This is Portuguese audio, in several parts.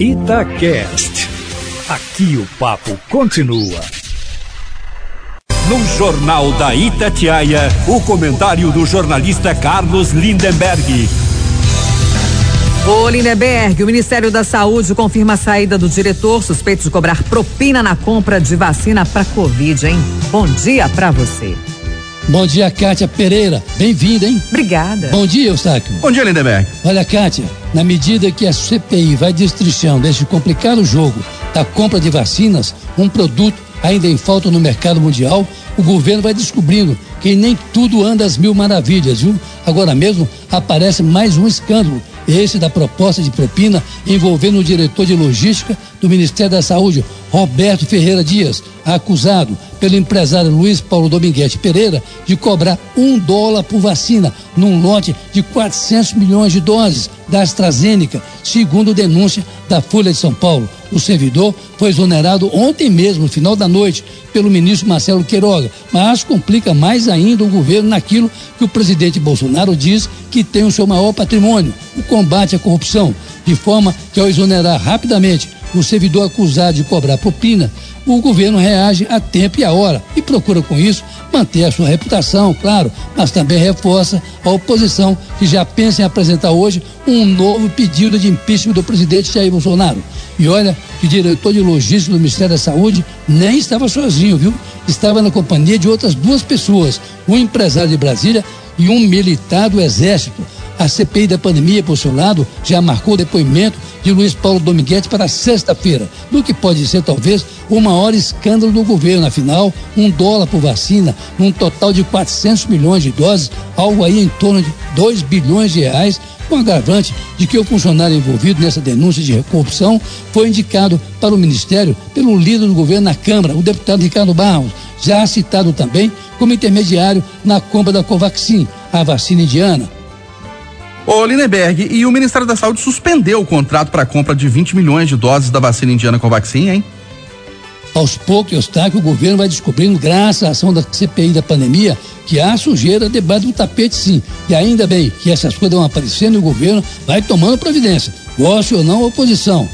Itacast. Aqui o papo continua. No Jornal da Itatiaia, o comentário do jornalista Carlos Lindenberg. Ô Lindenberg, o Ministério da Saúde confirma a saída do diretor suspeito de cobrar propina na compra de vacina para Covid, hein? Bom dia para você. Bom dia, Kátia Pereira. Bem-vinda, hein? Obrigada. Bom dia, Eustáquio. Bom dia, Lindenberg. Olha, Kátia, na medida que a CPI vai destrichando este complicado jogo da compra de vacinas, um produto ainda em falta no mercado mundial, o governo vai descobrindo que nem tudo anda às mil maravilhas, viu? Agora mesmo aparece mais um escândalo esse da proposta de propina envolvendo o diretor de logística do Ministério da Saúde, Roberto Ferreira Dias, acusado pelo empresário Luiz Paulo Dominguete Pereira de cobrar um dólar por vacina num lote de 400 milhões de doses da AstraZeneca, segundo denúncia da Folha de São Paulo. O servidor foi exonerado ontem mesmo, no final da noite, pelo ministro Marcelo Queiroga, mas complica mais ainda o governo naquilo que o presidente Bolsonaro diz que tem o seu maior patrimônio, o combate à corrupção, de forma que ao exonerar rapidamente o servidor acusado de cobrar propina, o governo reage a tempo e a hora e procura com isso manter a sua reputação, claro, mas também reforça a oposição que já pensa em apresentar hoje um novo pedido de impeachment do presidente Jair Bolsonaro. E olha que o diretor de logística do Ministério da Saúde nem estava sozinho, viu? Estava na companhia de outras duas pessoas, um empresário de Brasília e um militar do Exército. A CPI da pandemia, por seu lado, já marcou o depoimento de Luiz Paulo Dominguete para sexta-feira, do que pode ser talvez o maior escândalo do governo. Afinal, um dólar por vacina, num total de 400 milhões de doses, algo aí em torno de 2 bilhões de reais, com agravante de que o funcionário envolvido nessa denúncia de corrupção foi indicado para o Ministério pelo líder do governo na Câmara, o deputado Ricardo Barros, já citado também como intermediário na compra da Covaxin, a vacina indiana. Ô Lindenberg, e o Ministério da Saúde suspendeu o contrato para a compra de 20 milhões de doses da vacina indiana Covaxin, hein? Aos poucos, Eustáquio, o governo vai descobrindo, graças à ação da CPI da pandemia, que há sujeira debaixo do tapete, sim. E ainda bem que essas coisas vão aparecendo e o governo vai tomando providência, goste ou não oposição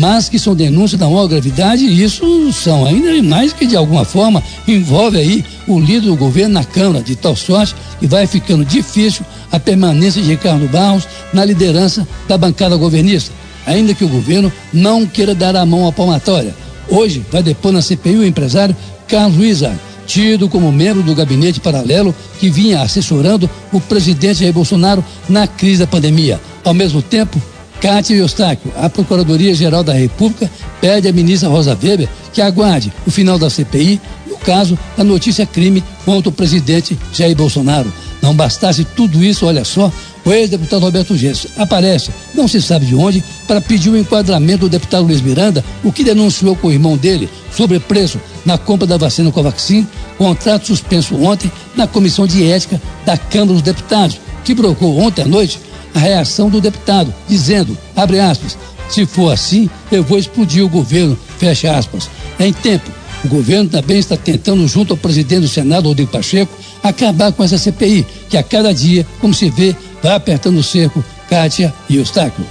mas que são denúncias da maior gravidade e isso são ainda mais que de alguma forma envolve aí o líder do governo na Câmara, de tal sorte que vai ficando difícil a permanência de Ricardo Barros na liderança da bancada governista, ainda que o governo não queira dar a mão à palmatória. Hoje vai depor na CPI o empresário Carlos Luizar, tido como membro do gabinete paralelo que vinha assessorando o presidente Jair Bolsonaro na crise da pandemia. Ao mesmo tempo, Cátia Eustáquio, a Procuradoria-Geral da República pede à ministra Rosa Weber que aguarde o final da CPI no caso da notícia crime contra o presidente Jair Bolsonaro. Não bastasse tudo isso, olha só, o ex-deputado Roberto Gesso aparece, não se sabe de onde, para pedir o enquadramento do deputado Luiz Miranda, o que denunciou com o irmão dele sobre preço na compra da vacina Covaxin, contrato suspenso ontem na Comissão de Ética da Câmara dos Deputados, que provocou ontem à noite a reação do deputado, dizendo, abre aspas, se for assim, eu vou explodir o governo, fecha aspas. Em tempo, o governo também está tentando, junto ao presidente do Senado, Rodrigo Pacheco, acabar com essa CPI, que a cada dia, como se vê, vai apertando o cerco, Kátia e Eustáquio.